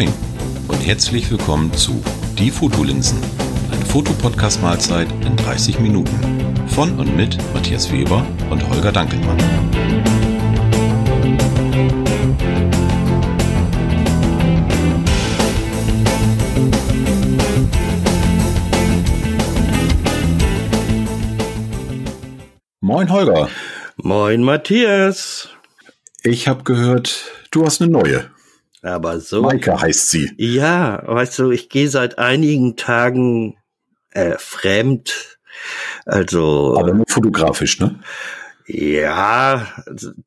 Moin und herzlich willkommen zu Die Fotolinsen, eine Fotopodcast-Mahlzeit in 30 Minuten von und mit Matthias Weber und Holger Dankelmann. Moin Holger. Moin Matthias. Ich habe gehört, du hast eine neue. Aber so. Maike heißt sie. Ja, weißt du, ich gehe seit einigen Tagen äh, fremd. Also. Aber nur fotografisch, ne? Ja,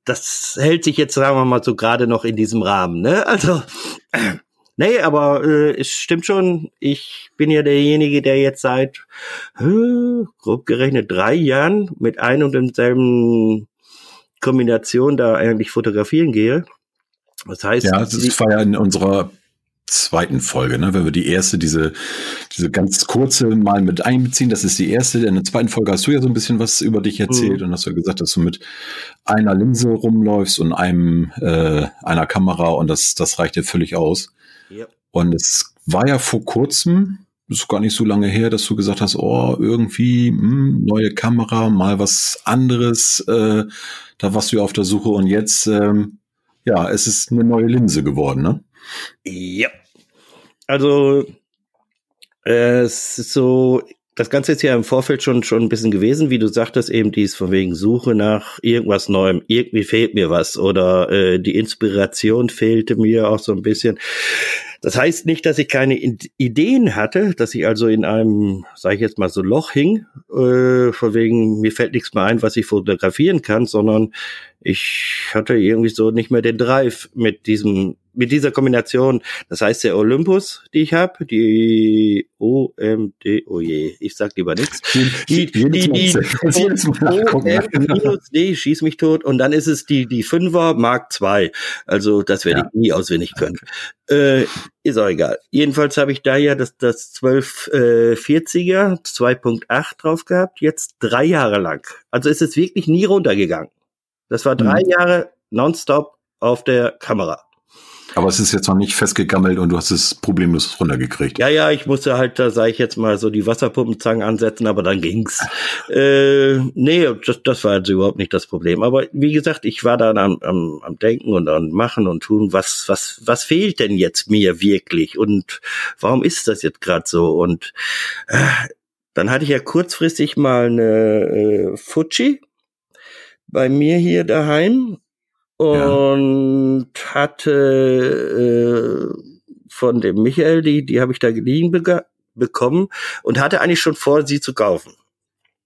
das hält sich jetzt, sagen wir mal, so gerade noch in diesem Rahmen, ne? Also. Äh, nee, aber äh, es stimmt schon, ich bin ja derjenige, der jetzt seit äh, grob gerechnet drei Jahren mit ein und demselben Kombination da eigentlich fotografieren gehe. Das heißt, ja, das war ja in unserer zweiten Folge, ne? wenn wir die erste, diese, diese ganz kurze mal mit einbeziehen, das ist die erste. In der zweiten Folge hast du ja so ein bisschen was über dich erzählt mhm. und hast ja gesagt, dass du mit einer Linse rumläufst und einem äh, einer Kamera und das, das reicht dir völlig aus. Ja. Und es war ja vor kurzem, ist gar nicht so lange her, dass du gesagt hast, oh, irgendwie mh, hm, neue Kamera, mal was anderes, äh, da warst du ja auf der Suche und jetzt ähm, ja, es ist eine neue Linse geworden, ne? Ja. Also, äh, es ist so, das Ganze ist ja im Vorfeld schon, schon ein bisschen gewesen, wie du sagtest, eben dies von wegen Suche nach irgendwas Neuem. Irgendwie fehlt mir was oder äh, die Inspiration fehlte mir auch so ein bisschen. Das heißt nicht, dass ich keine Ideen hatte, dass ich also in einem, sage ich jetzt mal so Loch hing, äh, von wegen mir fällt nichts mehr ein, was ich fotografieren kann, sondern ich hatte irgendwie so nicht mehr den Drive mit diesem mit dieser Kombination, das heißt der Olympus, die ich habe, die OMD, oh je, ich sag lieber nichts. Die, die, die, die OM-D, schieß mich tot, und dann ist es die, die 5er Mark II. Also, das werde ja. ich nie auswendig können. Äh, ist auch egal. Jedenfalls habe ich da ja das, das 1240er 2.8 drauf gehabt, jetzt drei Jahre lang. Also ist es wirklich nie runtergegangen. Das war drei mhm. Jahre nonstop auf der Kamera. Aber es ist jetzt noch nicht festgegammelt und du hast es problemlos runtergekriegt. Ja, ja, ich musste halt, da sage ich jetzt mal, so die Wasserpumpenzangen ansetzen, aber dann ging's. äh, nee, das, das war also überhaupt nicht das Problem. Aber wie gesagt, ich war dann am, am, am Denken und am Machen und Tun, was, was, was fehlt denn jetzt mir wirklich? Und warum ist das jetzt gerade so? Und äh, dann hatte ich ja kurzfristig mal eine äh, Fuji bei mir hier daheim und ja. hatte äh, von dem Michael, die, die habe ich da geliehen bekommen und hatte eigentlich schon vor, sie zu kaufen.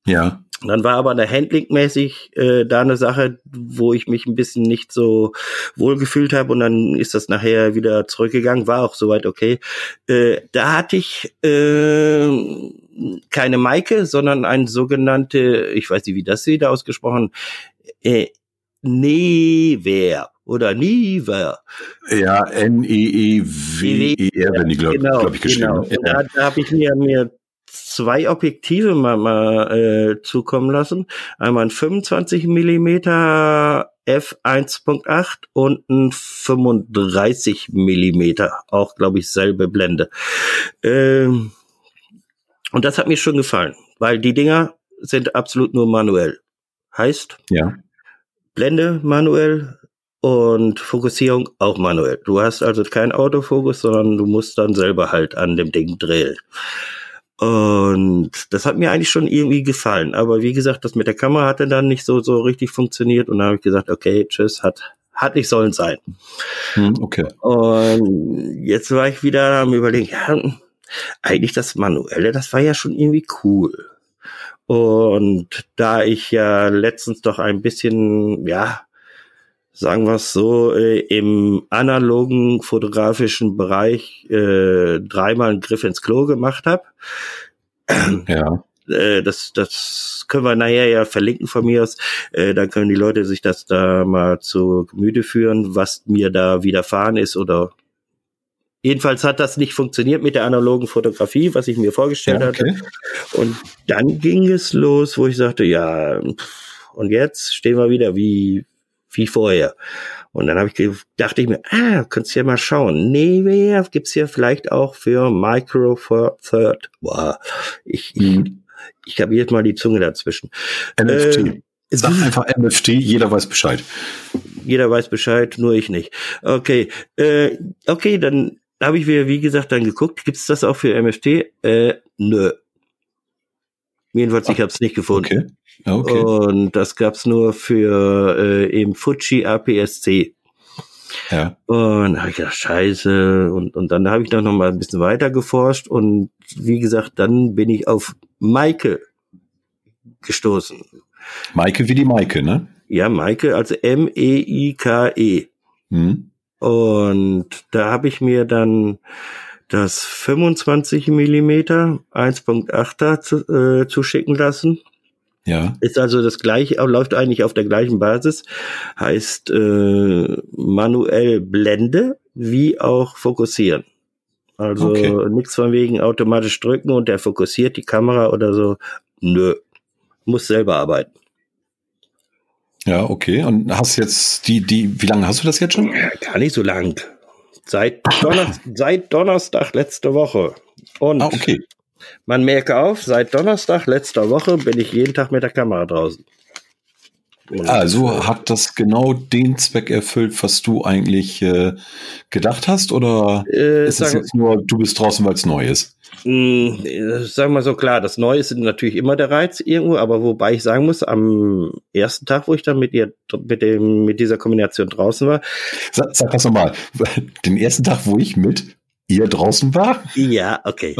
Ja. Dann war aber eine Handling-mäßig äh, da eine Sache, wo ich mich ein bisschen nicht so wohl gefühlt habe und dann ist das nachher wieder zurückgegangen, war auch soweit okay. Äh, da hatte ich äh, keine Maike, sondern ein sogenannte, ich weiß nicht, wie das wieder ausgesprochen, äh, Never oder Never. Ja, N-E-E-W-E-R, wenn die, glaube genau, glaub ich, geschrieben. Genau. Ja. Da, da habe ich mir, mir zwei Objektive mal, mal äh, zukommen lassen. Einmal ein 25 Millimeter f1.8 und ein 35 Millimeter, auch glaube ich selbe Blende. Ähm, und das hat mir schon gefallen, weil die Dinger sind absolut nur manuell. Heißt, ja. Blende manuell und Fokussierung auch manuell. Du hast also kein Autofokus, sondern du musst dann selber halt an dem Ding drehen. Und das hat mir eigentlich schon irgendwie gefallen. Aber wie gesagt, das mit der Kamera hatte dann nicht so, so richtig funktioniert. Und dann habe ich gesagt, okay, tschüss, hat, hat nicht sollen sein. Hm, okay. Und jetzt war ich wieder am überlegen, ja, eigentlich das Manuelle, das war ja schon irgendwie cool. Und da ich ja letztens doch ein bisschen, ja, sagen wir es so, äh, im analogen fotografischen Bereich äh, dreimal einen Griff ins Klo gemacht habe. Ja. Äh, das, das können wir nachher ja verlinken von mir aus. Äh, dann können die Leute sich das da mal zu Gemüte führen, was mir da widerfahren ist oder Jedenfalls hat das nicht funktioniert mit der analogen Fotografie, was ich mir vorgestellt ja, okay. hatte. Und dann ging es los, wo ich sagte, ja, und jetzt stehen wir wieder, wie, wie vorher. Und dann habe ich dachte ich mir, ah, könntest ja mal schauen. Nee, gibt's hier vielleicht auch für Micro Third. Boah, ich, ich, mhm. ich habe jetzt mal die Zunge dazwischen. NFT. Äh, Sag einfach NFT, jeder weiß Bescheid. Jeder weiß Bescheid, nur ich nicht. Okay, äh, okay, dann habe ich mir, wie gesagt, dann geguckt, gibt's das auch für NFT? Äh, nö. Jedenfalls, ich habe es nicht gefunden. Okay. okay. Und das gab's nur für äh, eben Fuji APS-C. Ja. Und da habe ich gedacht, scheiße. Und, und dann habe ich noch mal ein bisschen weiter geforscht. Und wie gesagt, dann bin ich auf Maike gestoßen. Maike wie die Maike, ne? Ja, Maike, also M-E-I-K-E. -E. Hm. Und da habe ich mir dann das 25 Millimeter 1.8er zu, äh, zuschicken lassen. Ja. Ist also das gleiche, läuft eigentlich auf der gleichen Basis. Heißt äh, manuell Blende wie auch fokussieren. Also okay. nichts von wegen automatisch drücken und der fokussiert die Kamera oder so. Nö. Muss selber arbeiten. Ja, okay. Und hast jetzt die, die, wie lange hast du das jetzt schon? Ja, gar nicht so lang. Seit, Donner seit Donnerstag letzte Woche. Und ah, okay. man merke auf, seit Donnerstag letzter Woche bin ich jeden Tag mit der Kamera draußen. Also hat das genau den Zweck erfüllt, was du eigentlich äh, gedacht hast? Oder äh, ist es jetzt nur, du bist draußen, weil es neu ist? Mh, hm, sagen wir so klar, das Neue ist natürlich immer der Reiz irgendwo, aber wobei ich sagen muss, am ersten Tag, wo ich dann mit ihr, mit dem, mit dieser Kombination draußen war. Sag, sag das nochmal. Den ersten Tag, wo ich mit ihr draußen war? Ja, okay.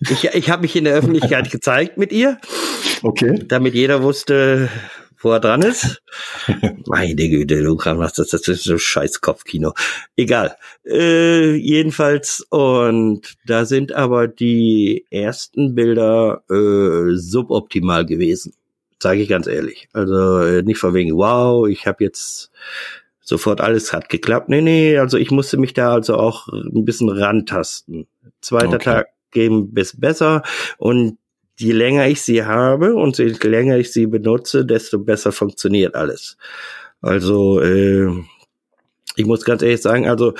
ich ich habe mich in der Öffentlichkeit gezeigt mit ihr. Okay. Damit jeder wusste, wo er dran ist. Meine Güte, Luca, was das, das ist so scheiß Kopfkino. Egal. Äh, jedenfalls, und da sind aber die ersten Bilder äh, suboptimal gewesen. Sage ich ganz ehrlich. Also äh, nicht von wegen, wow, ich habe jetzt sofort alles hat geklappt. Nee, nee, also ich musste mich da also auch ein bisschen rantasten. Zweiter okay. Tag geben bis besser und je länger ich sie habe und je länger ich sie benutze, desto besser funktioniert alles. Also äh, ich muss ganz ehrlich sagen, also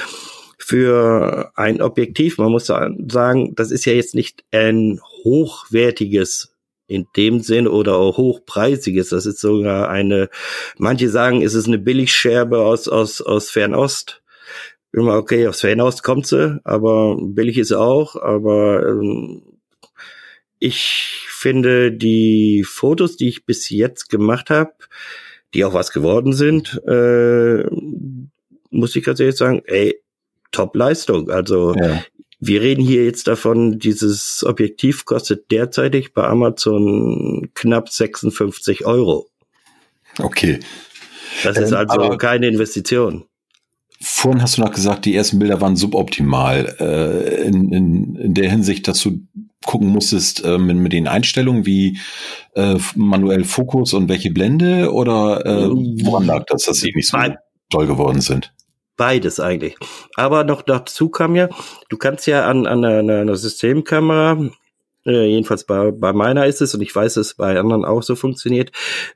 für ein Objektiv, man muss sagen, das ist ja jetzt nicht ein hochwertiges in dem Sinn oder auch hochpreisiges. Das ist sogar eine, manche sagen, es ist eine Billigscherbe aus, aus, aus Fernost. Immer okay, aus Fernost kommt sie, aber billig ist sie auch, aber ähm, ich finde die Fotos, die ich bis jetzt gemacht habe, die auch was geworden sind, äh, muss ich ganz ehrlich sagen, ey, Top-Leistung. Also ja. wir reden hier jetzt davon, dieses Objektiv kostet derzeitig bei Amazon knapp 56 Euro. Okay. Das ist ähm, also keine Investition. Vorhin hast du noch gesagt, die ersten Bilder waren suboptimal. Äh, in, in, in der Hinsicht, dass du gucken musstest äh, mit, mit den Einstellungen wie äh, manuell Fokus und welche Blende oder äh, woran lag das, dass sie nicht so toll geworden sind? Beides eigentlich. Aber noch dazu kam ja, du kannst ja an, an einer, einer Systemkamera, äh, jedenfalls bei, bei meiner ist es und ich weiß, dass es bei anderen auch so funktioniert,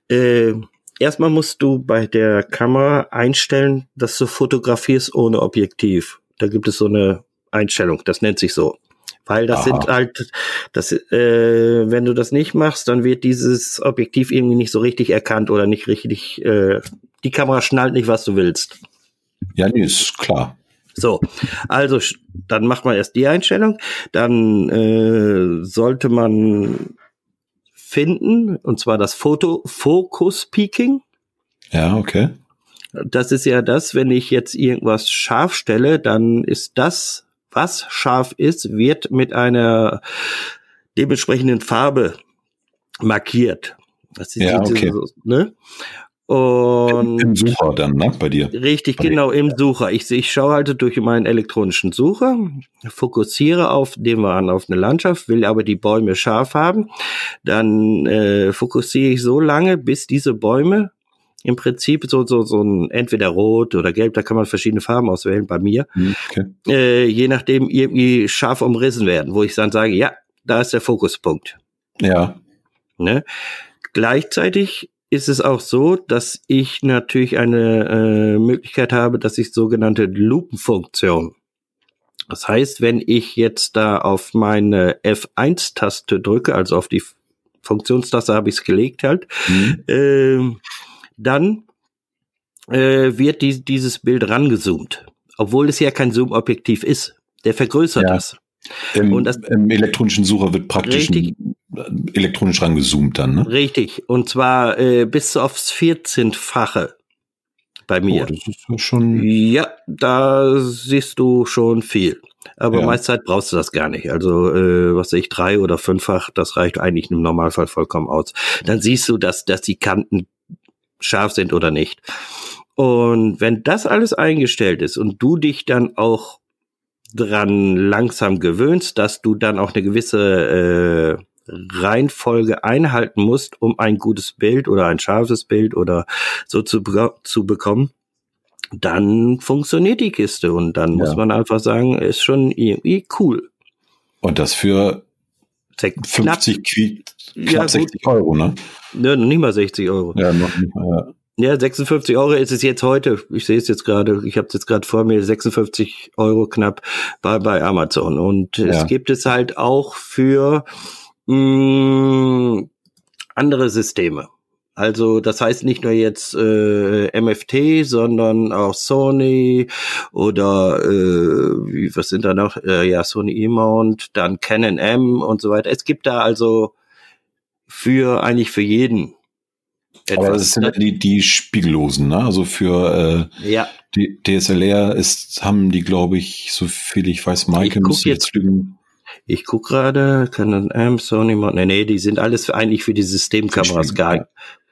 äh, erstmal musst du bei der Kamera einstellen, dass du fotografierst ohne Objektiv. Da gibt es so eine Einstellung, das nennt sich so. Weil das Aha. sind halt, das, äh, wenn du das nicht machst, dann wird dieses Objektiv irgendwie nicht so richtig erkannt oder nicht richtig, äh, die Kamera schnallt nicht, was du willst. Ja, nee, ist klar. So, also dann macht man erst die Einstellung, dann äh, sollte man finden, und zwar das Foto Focus Peaking. Ja, okay. Das ist ja das, wenn ich jetzt irgendwas scharf stelle, dann ist das was scharf ist, wird mit einer dementsprechenden Farbe markiert. Das ist ja, okay. So, ne? Und Im, Sucher dann, ne? Bei dir. Richtig, bei genau, im Sucher. Ich, ich schaue halt durch meinen elektronischen Sucher, fokussiere auf, den wir an, auf eine Landschaft, will aber die Bäume scharf haben. Dann äh, fokussiere ich so lange, bis diese Bäume im Prinzip so, so, so ein entweder rot oder gelb, da kann man verschiedene Farben auswählen bei mir. Hm, okay. Äh, je nachdem irgendwie scharf umrissen werden, wo ich dann sage, ja, da ist der Fokuspunkt. Ja. Ne? Gleichzeitig ist es auch so, dass ich natürlich eine äh, Möglichkeit habe, dass ich sogenannte Lupenfunktion. Das heißt, wenn ich jetzt da auf meine F1-Taste drücke, also auf die Funktionstaste habe ich es gelegt halt, mhm. äh, dann äh, wird die, dieses Bild rangezoomt, obwohl es ja kein Zoom-Objektiv ist. Der vergrößert ja. das. Im, und das, Im elektronischen Sucher wird praktisch richtig, elektronisch rangezoomt dann, ne? Richtig. Und zwar äh, bis aufs 14-fache bei mir. Oh, das ist schon. Ja, da siehst du schon viel. Aber ja. meist Zeit brauchst du das gar nicht. Also, äh, was weiß ich, drei oder fünffach, das reicht eigentlich im Normalfall vollkommen aus. Dann siehst du, dass, dass die Kanten scharf sind oder nicht. Und wenn das alles eingestellt ist und du dich dann auch dran langsam gewöhnst, dass du dann auch eine gewisse äh, Reihenfolge einhalten musst, um ein gutes Bild oder ein scharfes Bild oder so zu, zu bekommen, dann funktioniert die Kiste und dann ja. muss man einfach sagen, ist schon irgendwie cool. Und das für 50 knapp, knapp ja, 60 Euro, ne? Ja, nicht mal 60 Euro. Ja, noch nicht mal, ja. Ja, 56 Euro ist es jetzt heute. Ich sehe es jetzt gerade. Ich habe es jetzt gerade vor mir. 56 Euro knapp bei, bei Amazon. Und ja. es gibt es halt auch für mh, mm, andere Systeme. Also das heißt nicht nur jetzt äh, MFT, sondern auch Sony oder äh, wie, was sind da noch? Äh, ja, Sony E-Mount, dann Canon M und so weiter. Es gibt da also für eigentlich für jeden etwas. Aber das sind ja die, die Spiegellosen, ne? Also für äh, ja. die DSLR ist, haben die, glaube ich, so viel ich weiß, Michael müsste jetzt lügen. Ich guck gerade, Canon M, Sony, nee, nee, die sind alles für, eigentlich für die Systemkameras gar,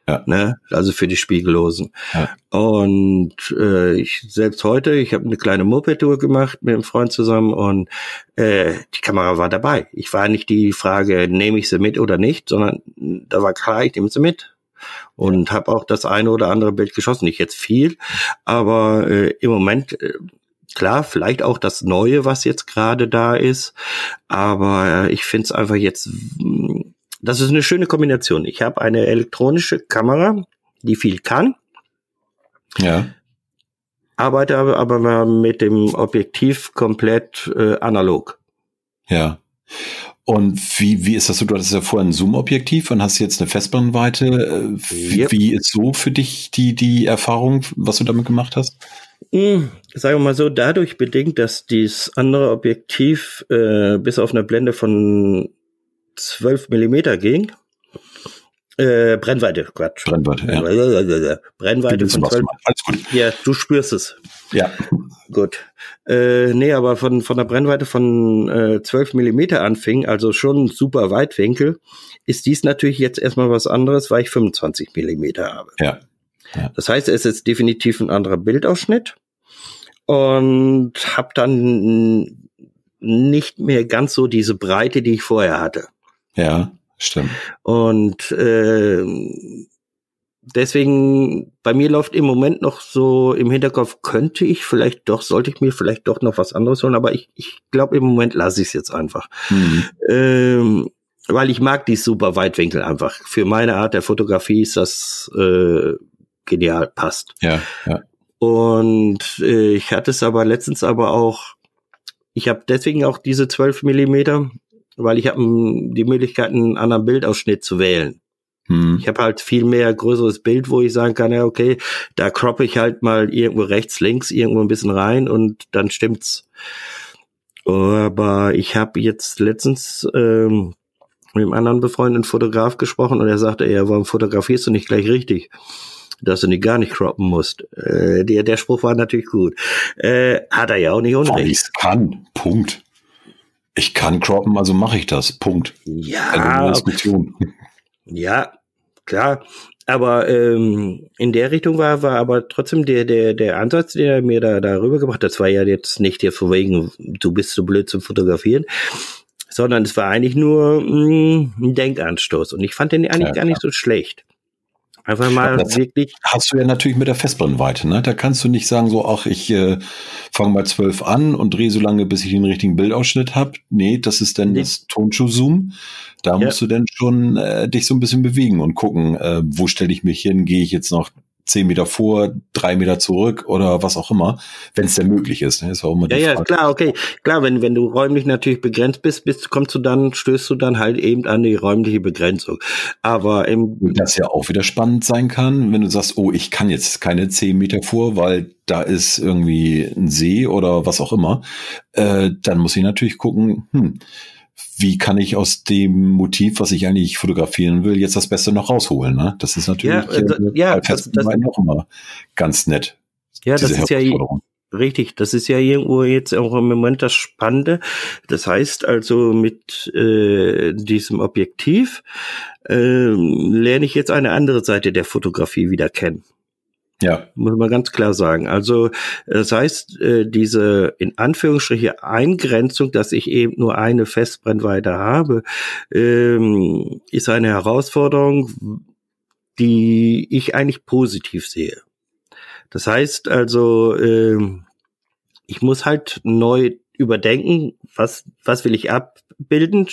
ja. Ne? Also für die Spiegellosen. Ja. Und äh, ich selbst heute, ich habe eine kleine Moped-Tour gemacht mit einem Freund zusammen und äh, die Kamera war dabei. Ich war nicht die Frage, nehme ich sie mit oder nicht, sondern da war klar, ich nehme sie mit und habe auch das eine oder andere Bild geschossen. Nicht jetzt viel, aber äh, im Moment äh, klar, vielleicht auch das Neue, was jetzt gerade da ist, aber äh, ich finde es einfach jetzt, mm, das ist eine schöne Kombination. Ich habe eine elektronische Kamera, die viel kann. Ja. Arbeite aber, aber mit dem Objektiv komplett äh, analog. Ja. Und wie, wie ist das so? Du hattest ja vorher ein Zoom-Objektiv und hast jetzt eine Festbrennweite. Äh, wie, yep. wie ist so für dich die, die Erfahrung, was du damit gemacht hast? Mm, sagen wir mal so, dadurch bedingt, dass dieses andere Objektiv äh, bis auf eine Blende von 12 Millimeter ging, äh, Brennweite, Quatsch. Brennweite, ja. Brennweite von 12. Alles gut. Ja, du spürst es. Ja. Gut. Äh, nee, aber von, von der Brennweite von äh, 12 Millimeter anfing, also schon super Weitwinkel, ist dies natürlich jetzt erstmal was anderes, weil ich 25 Millimeter habe. Ja. ja. Das heißt, es ist definitiv ein anderer Bildausschnitt und habe dann nicht mehr ganz so diese Breite, die ich vorher hatte. Ja. Stimmt. Und äh, deswegen, bei mir läuft im Moment noch so im Hinterkopf, könnte ich vielleicht doch, sollte ich mir vielleicht doch noch was anderes holen, aber ich, ich glaube, im Moment lasse ich es jetzt einfach. Mhm. Ähm, weil ich mag die super Weitwinkel einfach. Für meine Art der Fotografie ist das äh, genial, passt. Ja, ja. Und äh, ich hatte es aber letztens aber auch, ich habe deswegen auch diese 12 Millimeter, weil ich habe die Möglichkeit, einen anderen Bildausschnitt zu wählen. Hm. Ich habe halt viel mehr größeres Bild, wo ich sagen kann, ja, okay, da croppe ich halt mal irgendwo rechts, links, irgendwo ein bisschen rein und dann stimmt's. Aber ich habe jetzt letztens ähm, mit einem anderen befreundeten Fotograf gesprochen und er sagte, ja, warum fotografierst du nicht gleich richtig? Dass du nicht gar nicht croppen musst. Äh, der, der Spruch war natürlich gut. Äh, hat er ja auch nicht unrecht. Weil ich kann. Punkt. Ich kann croppen, also mache ich das. Punkt. Ja. Diskussion. Ja, klar. Aber ähm, in der Richtung war, war aber trotzdem der, der, der Ansatz, den er mir da, da rübergebracht hat, das war ja jetzt nicht hier von wegen, du bist so blöd zum Fotografieren, sondern es war eigentlich nur mh, mm, ein Denkanstoß. Und ich fand den eigentlich ja, gar nicht so schlecht. Einfach mal das wirklich. Hast du ja natürlich mit der Festbrennweite, ne? Da kannst du nicht sagen, so, ach, ich äh, fange bei 12 an und drehe so lange, bis ich den richtigen Bildausschnitt habe. Nee, das ist dann nee. das Tonschuh-Zoom. Da ja. musst du dann schon äh, dich so ein bisschen bewegen und gucken, äh, wo stelle ich mich hin, gehe ich jetzt noch zehn Meter vor, drei Meter zurück oder was auch immer, wenn es denn möglich ist. Ne? ist auch immer ja, ja, Frage. klar, okay. Klar, wenn, wenn du räumlich natürlich begrenzt bist, bist, kommst du dann, stößt du dann halt eben an die räumliche Begrenzung. Aber im. Das ja auch wieder spannend sein kann, wenn du sagst, oh, ich kann jetzt keine zehn Meter vor, weil da ist irgendwie ein See oder was auch immer, äh, dann muss ich natürlich gucken, hm, wie kann ich aus dem Motiv, was ich eigentlich fotografieren will, jetzt das Beste noch rausholen? Ne? Das ist natürlich ja, äh, ja, das, das, auch immer ganz nett. Ja, das ist ja richtig. Das ist ja irgendwo jetzt auch im Moment das Spannende. Das heißt also mit äh, diesem Objektiv äh, lerne ich jetzt eine andere Seite der Fotografie wieder kennen. Ja. Muss man ganz klar sagen. Also das heißt, äh, diese in Anführungsstriche Eingrenzung, dass ich eben nur eine Festbrennweite habe, ähm, ist eine Herausforderung, die ich eigentlich positiv sehe. Das heißt also, ähm, ich muss halt neu überdenken, was, was will ich abbilden,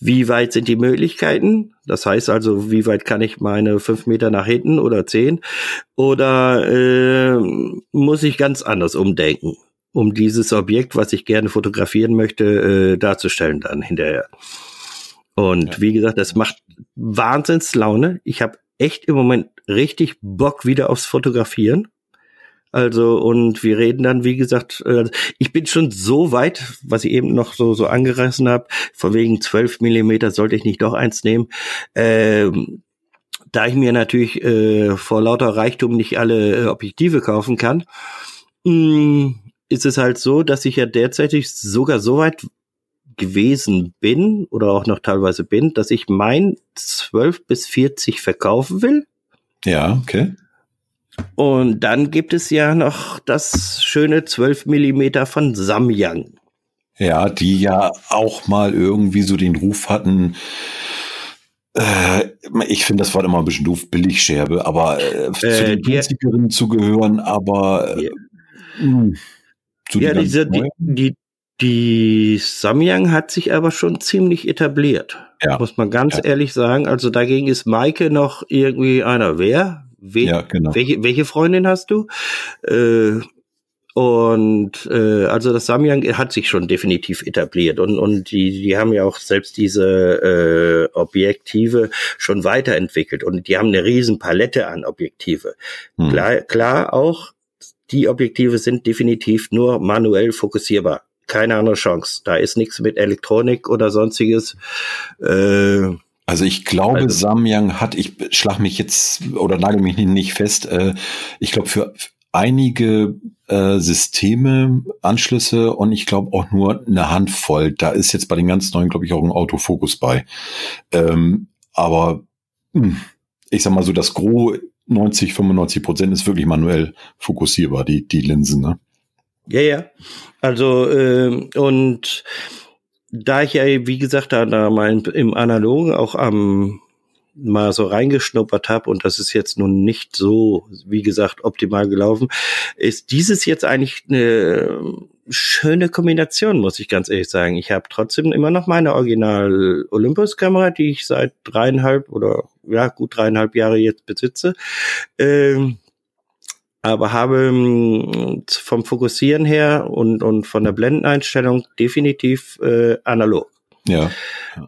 wie weit sind die Möglichkeiten, das heißt also, wie weit kann ich meine fünf Meter nach hinten oder zehn, oder äh, muss ich ganz anders umdenken, um dieses Objekt, was ich gerne fotografieren möchte, äh, darzustellen dann hinterher. Und ja. wie gesagt, das macht Wahnsinnslaune. Ich habe echt im Moment richtig Bock wieder aufs Fotografieren. Also, und wir reden dann, wie gesagt, äh, ich bin schon so weit, was ich eben noch so, so angerissen habe, von wegen 12 Millimeter sollte ich nicht doch eins nehmen. Ähm, da ich mir natürlich äh, vor lauter Reichtum nicht alle äh, Objektive kaufen kann, mh, mm, ist es halt so, dass ich ja derzeitig sogar so weit gewesen bin oder auch noch teilweise bin, dass ich mein 12 bis 40 verkaufen will. Ja, okay. Und dann gibt es ja noch das schöne 12 Millimeter von Samyang. Ja, die ja auch mal irgendwie so den Ruf hatten, äh, ich finde das Wort immer ein bisschen doof, Billigscherbe, aber äh, äh, zu den günstigeren zu gehören, aber äh, mh, hm, ja, diese, die, die, die Samyang hat sich aber schon ziemlich etabliert. Ja. Muss man ganz ja. ehrlich sagen. Also dagegen ist Maike noch irgendwie einer wer? We ja, genau. welche, welche Freundin hast du? Äh, und äh, also das Samyang hat sich schon definitiv etabliert und und die die haben ja auch selbst diese äh, Objektive schon weiterentwickelt und die haben eine riesen Palette an Objektive. Hm. Klar, klar auch die Objektive sind definitiv nur manuell fokussierbar. Keine andere Chance. Da ist nichts mit Elektronik oder sonstiges. Äh, also ich glaube, also, Samyang hat, ich schlag mich jetzt oder nagel mich nicht fest, äh, ich glaube für einige äh, Systeme, Anschlüsse und ich glaube auch nur eine Handvoll. Da ist jetzt bei den ganz neuen, glaube ich, auch ein Autofokus bei. Ähm, aber mh, hm, ich sag mal so, das Gros 90, 95 Prozent ist wirklich manuell fokussierbar, die, die Linsen, ne? Ja, ja. Also, äh, und da ich ja, wie gesagt, da, da mal im Analogen auch am mal so reingeschnuppert habe und das ist jetzt nun nicht so, wie gesagt, optimal gelaufen, ist dieses jetzt eigentlich eine schöne Kombination, muss ich ganz ehrlich sagen. Ich habe trotzdem immer noch meine Original Olympus Kamera, die ich seit dreieinhalb oder ja gut dreieinhalb Jahre jetzt besitze. Ähm, aber habe ähm, vom Fokussieren her und, und von der Blendeneinstellung definitiv äh, analog. Ja.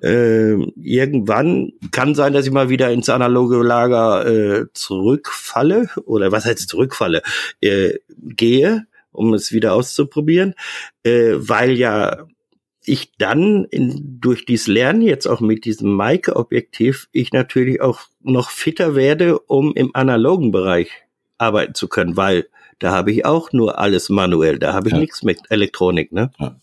Äh, irgendwann kann sein, dass ich mal wieder ins analoge Lager äh, zurückfalle oder was heißt zurückfalle, äh, gehe, um es wieder auszuprobieren, äh, weil ja ich dann in, durch dieses Lernen jetzt auch mit diesem Maike-Objektiv ich natürlich auch noch fitter werde, um im analogen Bereich arbeiten zu können, weil da habe ich auch nur alles manuell, da habe ich ja. nichts mit Elektronik, ne? Ja.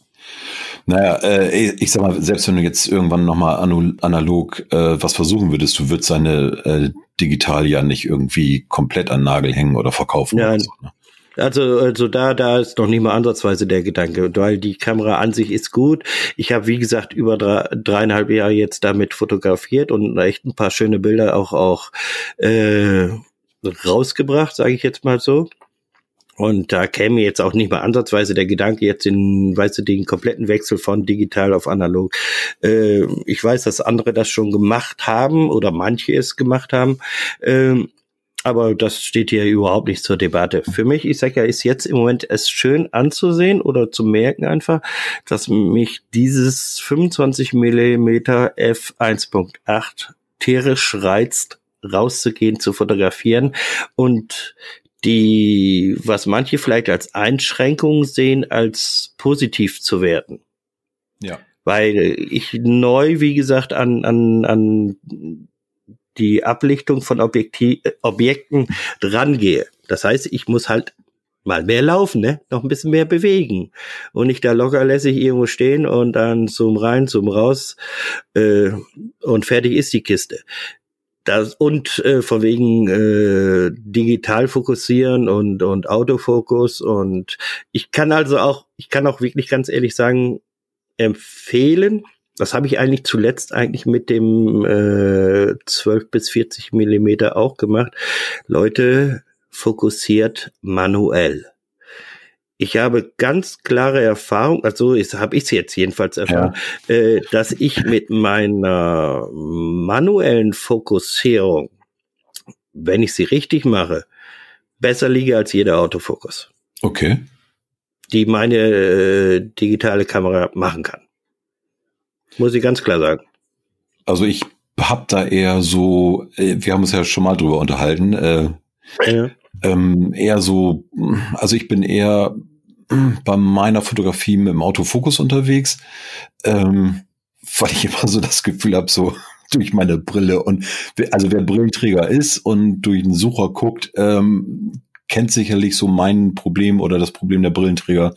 Naja, äh, ich sag mal, selbst wenn du jetzt irgendwann nochmal analog äh, was versuchen würdest, du würdest deine äh, digital ja nicht irgendwie komplett an Nagel hängen oder verkaufen. Ja, oder so, ne? Also, also da, da ist noch nicht mal ansatzweise der Gedanke, weil die Kamera an sich ist gut. Ich habe, wie gesagt, über drei, dreieinhalb Jahre jetzt damit fotografiert und echt ein paar schöne Bilder auch, auch äh, rausgebracht, sage ich jetzt mal so. Und da käme jetzt auch nicht mal ansatzweise der Gedanke, jetzt den, weißt du, den kompletten Wechsel von digital auf analog. Äh, ich weiß, dass andere das schon gemacht haben oder manche es gemacht haben. Äh, aber das steht hier überhaupt nicht zur Debatte. Für mich, ich sag ja, ist jetzt im Moment es schön anzusehen oder zu merken einfach, dass mich dieses 25 Millimeter f1.8 tierisch reizt, rauszugehen, zu fotografieren und die, was manche vielleicht als Einschränkung sehen, als positiv zu werden. Ja. Weil ich neu, wie gesagt, an, an, an die Ablichtung von Objekti Objekten rangehe. Das heißt, ich muss halt mal mehr laufen, ne? Noch ein bisschen mehr bewegen. Und nicht da lockerlässig irgendwo stehen und dann zoom rein, zoom raus äh, und fertig ist die Kiste. Das, und äh, von wegen äh, digital fokussieren und, und Autofokus. Und ich kann also auch, ich kann auch wirklich ganz ehrlich sagen, empfehlen, das habe ich eigentlich zuletzt eigentlich mit dem äh, 12 bis 40 Millimeter auch gemacht. Leute, fokussiert manuell ich habe ganz klare Erfahrung, also habe ich es jetzt jedenfalls erfahren, ja. äh, dass ich mit meiner manuellen Fokussierung, wenn ich sie richtig mache, besser liege als jeder Autofokus. Okay. Die meine äh, digitale Kamera machen kann. Muss ich ganz klar sagen. Also ich habe da eher so, äh, wir haben uns ja schon mal drüber unterhalten, äh, ja. ähm, eher so, also ich bin eher bei meiner Fotografie mit dem Autofokus unterwegs, ähm, weil ich immer so das Gefühl habe, so durch meine Brille und also wer Brillenträger ist und durch den Sucher guckt, ähm, kennt sicherlich so mein Problem oder das Problem der Brillenträger.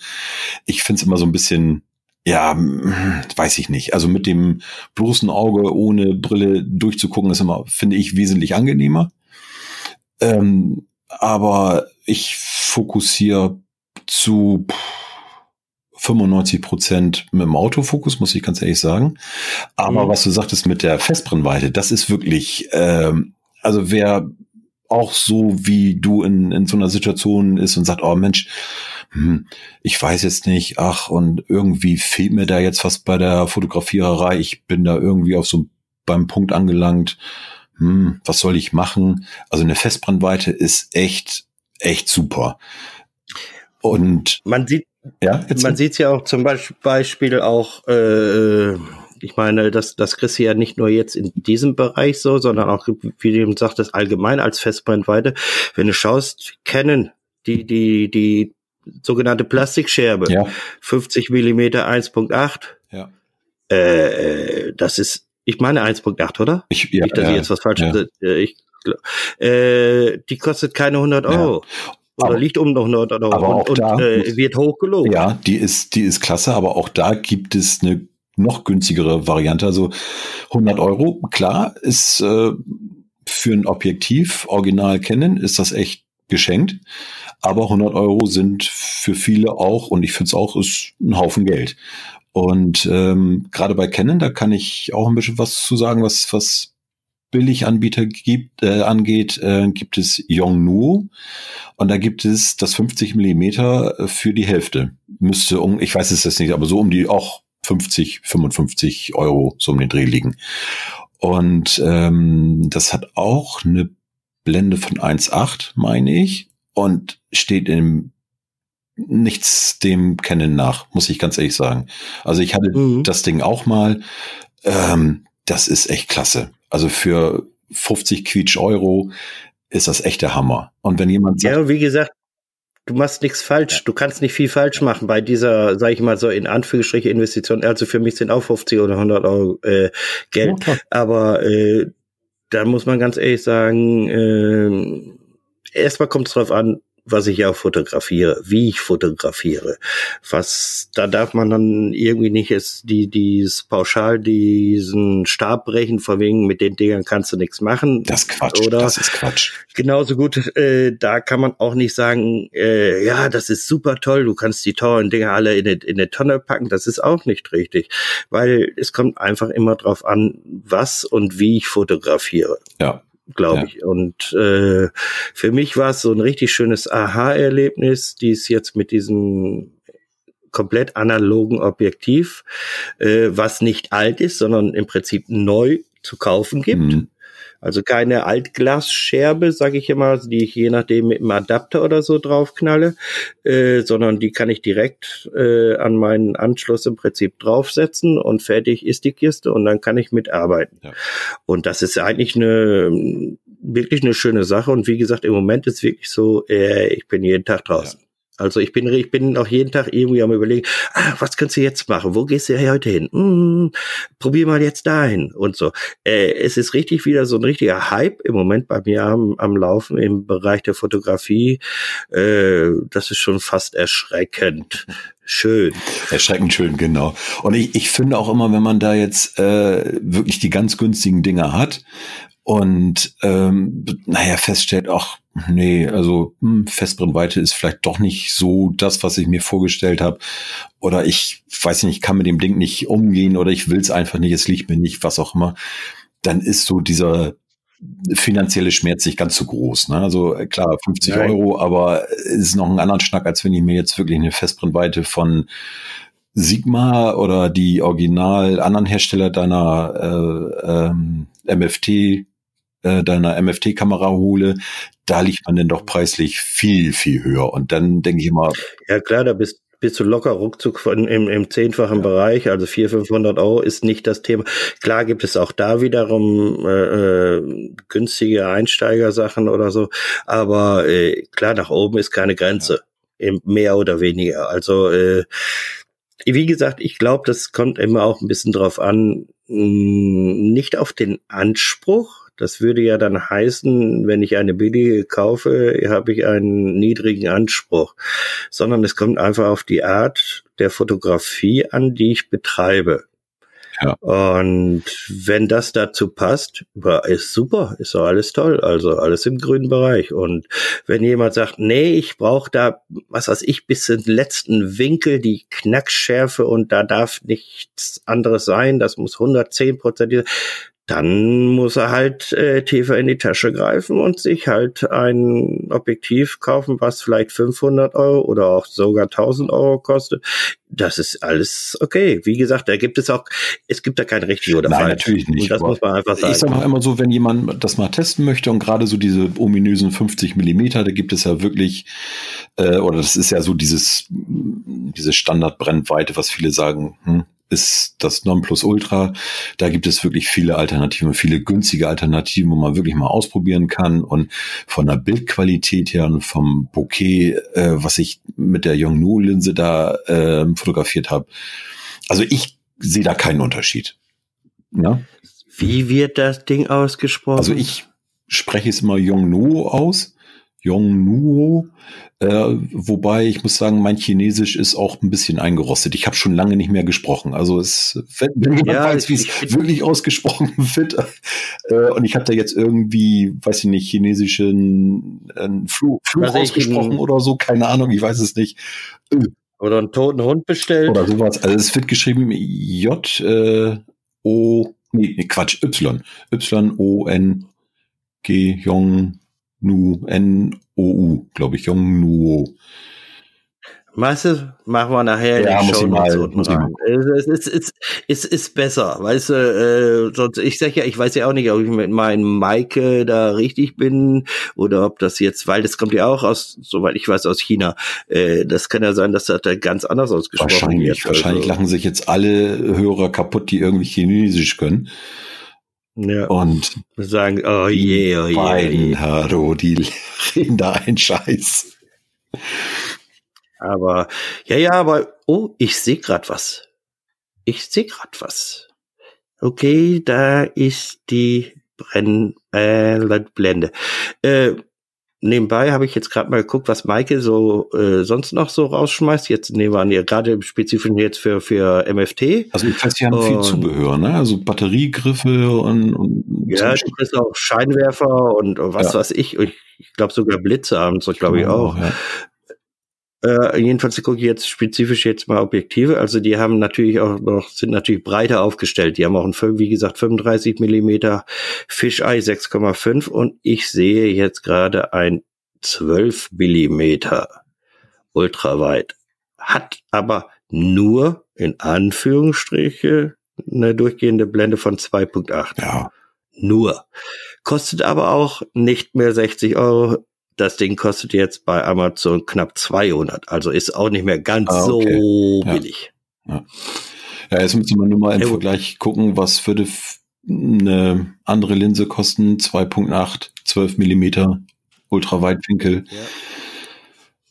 Ich finde es immer so ein bisschen, ja, weiß ich nicht. Also mit dem bloßen Auge ohne Brille durchzugucken, ist immer, finde ich, wesentlich angenehmer. Ähm, aber ich fokussiere zu 95 Prozent mit dem Autofokus, muss ich ganz ehrlich sagen. Aber mhm. was du sagtest mit der Festbrennweite, das ist wirklich, ähm, also wer auch so wie du in, in so einer Situation ist und sagt, oh Mensch, hm, ich weiß jetzt nicht, ach, und irgendwie fehlt mir da jetzt was bei der Fotografiererei. Ich bin da irgendwie auf so beim Punkt angelangt. Hm, was soll ich machen? Also eine Festbrennweite ist echt, echt super. Und man sieht, ja, man sieht ja auch zum Beispiel auch, äh, ich meine, das, das kriegst du ja nicht nur jetzt in diesem Bereich so, sondern auch, wie du eben sagtest, allgemein als Festbrennweite. Wenn du schaust, kennen die, die, die sogenannte Plastikscherbe, ja. 50 Millimeter 1.8. Ja. Äh, das ist, ich meine 1.8, oder? Ich, ja, nicht, dass ja, ich jetzt was falsches, ja. Äh, ich, äh, die kostet keine 100 Euro. Ja. Oder aber, liegt um noch Nord oder aber und, auch da, äh, wird hoch gelobt. Ja, die ist, die ist klasse, aber auch da gibt es eine noch günstigere Variante. Also 100 Euro, klar, ist äh, für ein Objektiv original kennen, ist das echt geschenkt. Aber 100 Euro sind für viele auch, und ich finde es auch, ist ein Haufen Geld. Und ähm, gerade bei Canon, da kann ich auch ein bisschen was zu sagen, was, was Billiganbieter gibt, äh, angeht, äh, gibt es Yongnuo und da gibt es das 50 Millimeter für die Hälfte. Müsste um, ich weiß es jetzt nicht, aber so um die auch 50, 55 Euro so um den Dreh liegen. Und ähm, das hat auch eine Blende von 1,8, meine ich, und steht im nichts dem Kennen nach, muss ich ganz ehrlich sagen. Also ich hatte mhm. das Ding auch mal. Ähm, das ist echt klasse. Also für 50 Quietsch Euro ist das echt der Hammer. Und wenn jemand sagt, ja, wie gesagt, du machst nichts falsch. Ja. Du kannst nicht viel falsch machen bei dieser, sag ich mal so in Anführungsstriche Investition. Also für mich sind auch 50 oder 100 Euro äh, Geld. Ja, Aber äh, da muss man ganz ehrlich sagen, äh, erstmal kommt es drauf an, was ich auch fotografiere, wie ich fotografiere. Was, da darf man dann irgendwie nicht jetzt die, dieses pauschal diesen Stab brechen, vor wegen mit den Dingern kannst du nichts machen. Das ist Quatsch, oder das ist Quatsch. Genauso gut, äh, da kann man auch nicht sagen, äh, ja, das ist super toll, du kannst die tollen Dinger alle in eine, in eine Tonne packen. Das ist auch nicht richtig, weil es kommt einfach immer drauf an, was und wie ich fotografiere. Ja glaube ja. ich. Und äh, für mich war es so ein richtig schönes Aha-Erlebnis, dies jetzt mit diesem komplett analogen Objektiv, äh, was nicht alt ist, sondern im Prinzip neu zu kaufen gibt. Mhm. Also keine Altglasscherbe, sage ich immer, die ich je nachdem mit einem Adapter oder so draufknalle, äh, sondern die kann ich direkt äh, an meinen Anschluss im Prinzip draufsetzen und fertig ist die Kiste und dann kann ich mitarbeiten. Ja. Und das ist eigentlich eine wirklich eine schöne Sache und wie gesagt, im Moment ist wirklich so, äh, ich bin jeden Tag draußen. Ja. Also ich bin, ich bin auch jeden Tag irgendwie am überlegen, ah, was kannst du jetzt machen? Wo gehst du heute hin? Hm, probier mal jetzt dahin und so. Äh, es ist richtig wieder so ein richtiger Hype im Moment bei mir am, am Laufen im Bereich der Fotografie. Äh, das ist schon fast erschreckend. Schön. Erschreckend schön, genau. Und ich, ich finde auch immer, wenn man da jetzt äh, wirklich die ganz günstigen Dinger hat und ähm, naja, feststellt, ach, nee, also hm, Festbrennweite ist vielleicht doch nicht so das, was ich mir vorgestellt habe. Oder ich weiß nicht, ich kann mit dem Ding nicht umgehen oder ich will es einfach nicht, es liegt mir nicht, was auch immer. Dann ist so dieser finanzielle Schmerz nicht ganz so groß. Ne? Also klar, 50 Nein. Euro, aber es ist noch ein anderer Schnack, als wenn ich mir jetzt wirklich eine Festbrennweite von Sigma oder die original anderen Hersteller deiner äh, ähm, MFT äh, deiner MFT-Kamera hole, da liegt man denn doch preislich viel, viel höher. Und dann denke ich immer. Ja klar, da bist, bist du locker ruckzuck von, im, im zehnfachen ja. Bereich, also 400, 500 Euro ist nicht das Thema. Klar gibt es auch da wiederum äh, äh, günstige Einsteigersachen oder so, aber äh, klar, nach oben ist keine Grenze, ja. mehr oder weniger. Also äh, wie gesagt, ich glaube, das kommt immer auch ein bisschen drauf an, mh, nicht auf den Anspruch, das würde ja dann heißen, wenn ich eine billige kaufe, habe ich einen niedrigen Anspruch, sondern es kommt einfach auf die Art der Fotografie an, die ich betreibe. Ja. Und wenn das dazu passt, ist super, ist doch alles toll, also alles im grünen Bereich. Und wenn jemand sagt, nee, ich brauche da, was weiß ich, bis zum letzten Winkel die Knackschärfe und da darf nichts anderes sein, das muss 110 Prozent, dann muss er halt äh, tiefer in die Tasche greifen und sich halt ein Objektiv kaufen, was vielleicht 500 Euro oder auch sogar 1000 Euro kostet. Das ist alles okay. Wie gesagt, da gibt es auch, es gibt da kein richtig oder Nein, falsch. natürlich nicht. Und das muss man einfach sagen. Ich sage immer so, wenn jemand das mal testen möchte und gerade so diese ominösen 50 Millimeter, da gibt es ja wirklich, äh, oder das ist ja so dieses, diese Standardbrennweite, was viele sagen, hm, ist das Nonplusultra. Da gibt es wirklich viele Alternativen, viele günstige Alternativen, wo man wirklich mal ausprobieren kann. Und von der Bildqualität her und vom Bouquet, äh, was ich mit der Yongnuo-Linse da äh, fotografiert habe. Also ich sehe da keinen Unterschied. Ja? Wie wird das Ding ausgesprochen? Also ich spreche es immer Yongnuo aus. Yongnuo. Äh, wobei ich muss sagen, mein Chinesisch ist auch ein bisschen eingerostet. Ich habe schon lange nicht mehr gesprochen. Also es, wenn, jemand ja, weiß, wie es wirklich ausgesprochen wird, äh, und ich habe da jetzt irgendwie, weiß ich nicht, chinesischen äh, Fluch, Fluch ausgesprochen oder so, keine Ahnung, ich weiß es nicht. Oder einen toten Hund bestellt. Oder sowas. Also es wird geschrieben J äh, O nee, nee Quatsch, Y. Y O N G Yong Nu, N-O-U, glaube ich, Jong Nuo. Weißt du, machen wir nachher ja, die Show mal, rein. Es ist, ist, ist, ist besser, weißt du, äh, sonst, ich sag ja, ich weiß ja auch nicht, ob ich mit meinem Maike da richtig bin oder ob das jetzt, weil das kommt ja auch aus, soweit ich weiß, aus China. Äh, das kann ja sein, dass das da ganz anders ausgesprochen wahrscheinlich, wird. Wahrscheinlich also. lachen sich jetzt alle Hörer kaputt, die irgendwie Chinesisch können. Ja. Und sagen, oh je, oh je. Beiden, Haro, die reden da einen Scheiß. Aber, ja, ja, aber, oh, ich sehe grad was. Ich sehe grad was. Okay, da ist die Brenn, äh, Blende. Äh, nebenbei habe ich jetzt gerade mal geguckt, was Maike so äh, sonst noch so rausschmeißt. Jetzt nehmen wir an, ja, gerade im Spezifischen jetzt für, für MFT. Also ich weiß, die haben viel Zubehör, ne? Also Batteriegriffe und, und Ja, du kriegst auch Scheinwerfer und was ja. weiß ich. Ich, glaube sogar Blitze abends, glaube ich auch. Ja. Äh, jedenfalls gucke ich jetzt spezifisch jetzt mal Objektive. Also die haben natürlich auch noch, sind natürlich breiter aufgestellt. Die haben auch ein, wie gesagt, 35 Millimeter Fisheye 6,5 und ich sehe jetzt gerade ein 12 Millimeter ultraweit. Hat aber nur in Anführungsstriche eine durchgehende Blende von 2.8. Ja. Nur. Kostet aber auch nicht mehr 60 Euro, das Ding kostet jetzt bei Amazon knapp 200. Also ist auch nicht mehr ganz ah, okay. so billig. Ja. ja. jetzt müssen wir nur mal im ja, Vergleich gucken, was würde eine andere Linse kosten. 2.8, 12 Millimeter Ultraweitwinkel. Ja.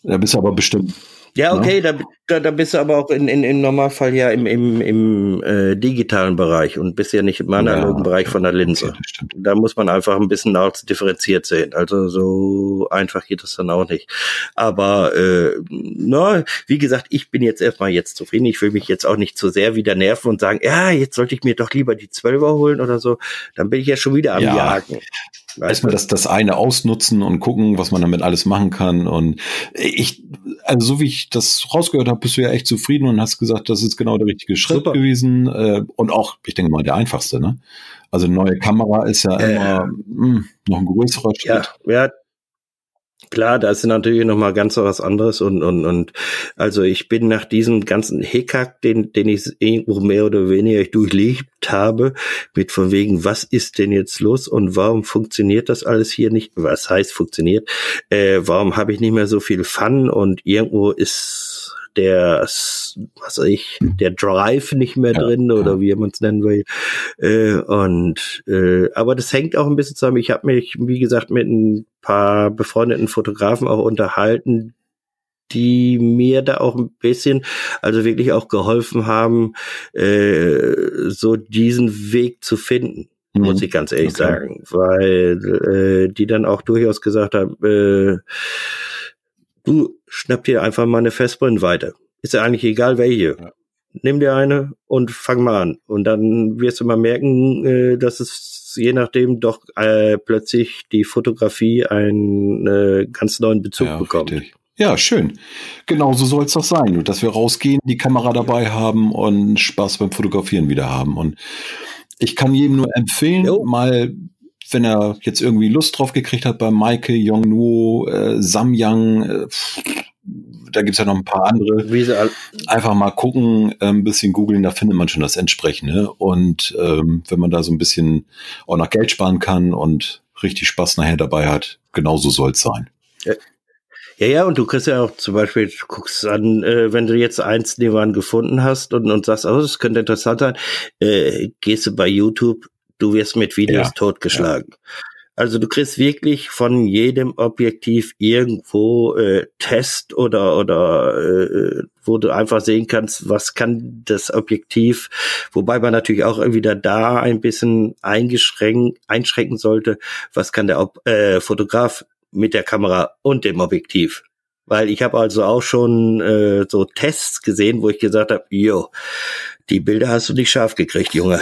Da bist du aber bestimmt ja, okay, ja. Da, da, da bist du aber auch in, in, im Normalfall ja im, im, im äh, digitalen Bereich und bist ja nicht im analogen ja, Bereich von der Linse. Da muss man einfach ein bisschen auch differenziert sehen. Also so einfach geht das dann auch nicht. Aber äh, na, wie gesagt, ich bin jetzt erstmal jetzt zufrieden. Ich will mich jetzt auch nicht zu sehr wieder nerven und sagen, ja, jetzt sollte ich mir doch lieber die Zwölfer holen oder so. Dann bin ich ja schon wieder am ja. Jagen. Erstmal das, das eine ausnutzen und gucken, was man damit alles machen kann. Und ich, also so wie ich das rausgehört habe, bist du ja echt zufrieden und hast gesagt, das ist genau der richtige Schritt Super. gewesen. Äh, und auch, ich denke mal, der einfachste, ne? Also neue Kamera ist ja äh, immer mh, hm, noch ein größerer Schritt. Ja, ja, Klar, da ist natürlich noch mal ganz was anderes und und und also ich bin nach diesem ganzen Hickhack, den den ich irgendwo mehr oder weniger durchlebt habe, mit von wegen, was ist denn jetzt los und warum funktioniert das alles hier nicht? Was heißt funktioniert? Äh, warum habe ich nicht mehr so viel Fun und irgendwo ist der, was weiß ich, der Drive nicht mehr ja, drin oder ja. wie man es nennen will. Äh, und äh, aber das hängt auch ein bisschen zusammen. Ich habe mich, wie gesagt, mit ein paar befreundeten Fotografen auch unterhalten, die mir da auch ein bisschen, also wirklich auch geholfen haben, äh, so diesen Weg zu finden, mhm. muss ich ganz ehrlich okay. sagen, weil äh, die dann auch durchaus gesagt haben, äh, du schnapp dir einfach mal eine Festbrennweite. Ist ja eigentlich egal welche. Ja. Nimm dir eine und fang mal an. Und dann wirst du mal merken, äh, dass es je nachdem doch äh, plötzlich die Fotografie einen äh, ganz neuen Bezug ja, bekommt. Richtig. Ja, schön. Genauso soll es doch sein. dass wir rausgehen, die Kamera dabei haben und Spaß beim Fotografieren wieder haben. Und ich kann jedem nur empfehlen, jo. mal wenn er jetzt irgendwie Lust drauf gekriegt hat bei Maike, Yongnuo, äh, Samyang, äh, da gibt's ja noch ein paar andere. Einfach mal gucken, äh, ein bisschen googeln, da findet man schon das Entsprechende. Und ähm, wenn man da so ein bisschen auch noch Geld sparen kann und richtig Spaß nachher dabei hat, genauso soll's sein. Ja. Ja, ja, und du kriegst ja auch zum Beispiel, du guckst an, äh, wenn du jetzt eins nebenan gefunden hast und, und sagst, oh, das könnte interessant sein, äh, gehst du bei YouTube du wirst mit Videos ja, totgeschlagen. Ja. Also du kriegst wirklich von jedem Objektiv irgendwo äh, Test oder oder äh, wo du einfach sehen kannst, was kann das Objektiv, wobei man natürlich auch wieder da ein bisschen eingeschränkt einschränken sollte, was kann der Ob äh, Fotograf mit der Kamera und dem Objektiv. Weil ich habe also auch schon äh, so Tests gesehen, wo ich gesagt habe, jo, die Bilder hast du nicht scharf gekriegt, Junge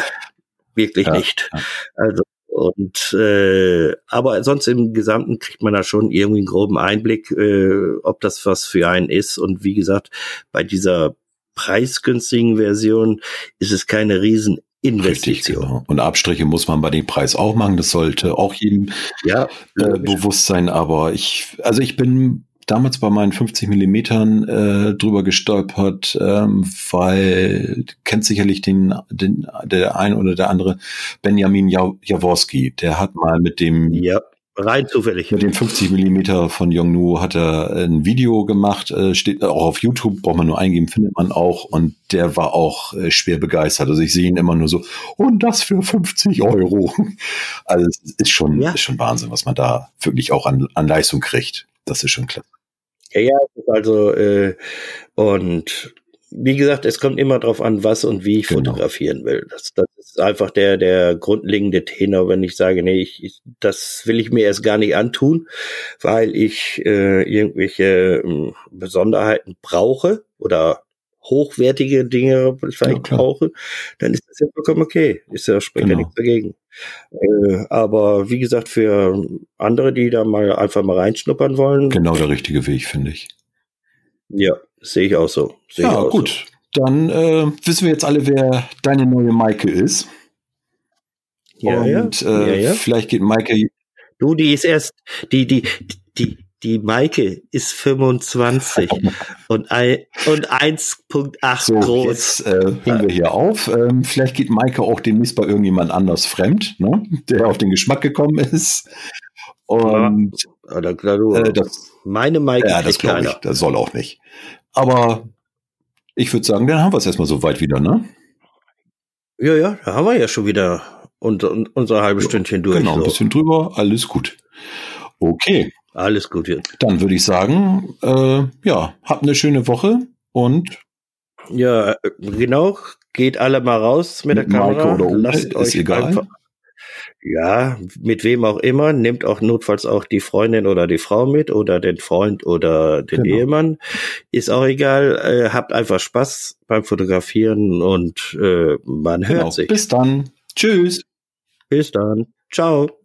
wirklich ja, nicht. Ja. Also und äh, aber sonst im Gesamten kriegt man da schon irgendwie einen groben Einblick, äh, ob das was für einen ist. Und wie gesagt, bei dieser preisgünstigen Version ist es keine riesen Investition. Richtig, genau. Und Abstriche muss man bei dem Preis auch machen. Das sollte auch jedem ja, äh, bewusst sein. Aber ich, also ich bin damals bei meinen 50 Millimetern äh, drüber gestolpert, ähm, weil kennt sicherlich den, den der ein oder der andere Benjamin Jaworski. Der hat mal mit dem ja. Rein zufällig. Mit dem 50 Millimeter von Yongnu hat er ein Video gemacht, äh, steht auch auf YouTube, braucht man nur eingeben, findet man auch. Und der war auch äh, schwer begeistert. Also ich sehe ihn immer nur so, und das für 50 Euro. Also es ist schon, ja. ist schon Wahnsinn, was man da wirklich auch an, an Leistung kriegt. Das ist schon klasse. Ja, ja, also äh, und wie gesagt, es kommt immer darauf an, was und wie ich genau. fotografieren will. Das, das ist einfach der, der grundlegende Tenor, wenn ich sage, nee, ich, ich, das will ich mir erst gar nicht antun, weil ich äh, irgendwelche äh, Besonderheiten brauche oder hochwertige Dinge vielleicht ja, brauche, dann ist das ja vollkommen okay. Ist ja, spricht genau. ja nichts dagegen. Äh, aber wie gesagt, für andere, die da mal einfach mal reinschnuppern wollen. Genau der richtige Weg, finde ich. Ja, sehe ich auch so. Seh ja, auch gut. So. Dann äh, wissen wir jetzt alle, wer deine neue Maike ist. Ja, Und ja. Äh, ja, ja. vielleicht geht Maike. Du, die ist erst, die, die, die, die Maike ist 25 und, ein, und 1.8 so, groß. Jetzt äh, hören wir hier auf. Ähm, vielleicht geht Maike auch demnächst bei irgendjemand anders fremd, ne? der auf den Geschmack gekommen ist. Und ja, da, klar, äh, das, meine Maike ja, das glaube ich, das soll auch nicht. Aber ich würde sagen, dann haben wir es erstmal so weit wieder, ne? Ja, ja, da haben wir ja schon wieder unser halbe ja, Stündchen durch. Genau, ein bisschen drüber, alles gut. Okay. Alles gut. Ja. Dann würde ich sagen, äh, ja, habt eine schöne Woche und ja, genau. Geht alle mal raus mit, der Kamera. Oder Lasst ist euch egal. einfach. Ja, mit wem auch immer. Nehmt auch notfalls auch die Freundin oder die Frau mit oder den Freund oder den genau. Ehemann. Ist auch egal. Äh, habt einfach Spaß beim Fotografieren und äh, man hört genau. sich. Bis dann. Tschüss. Bis dann. Ciao.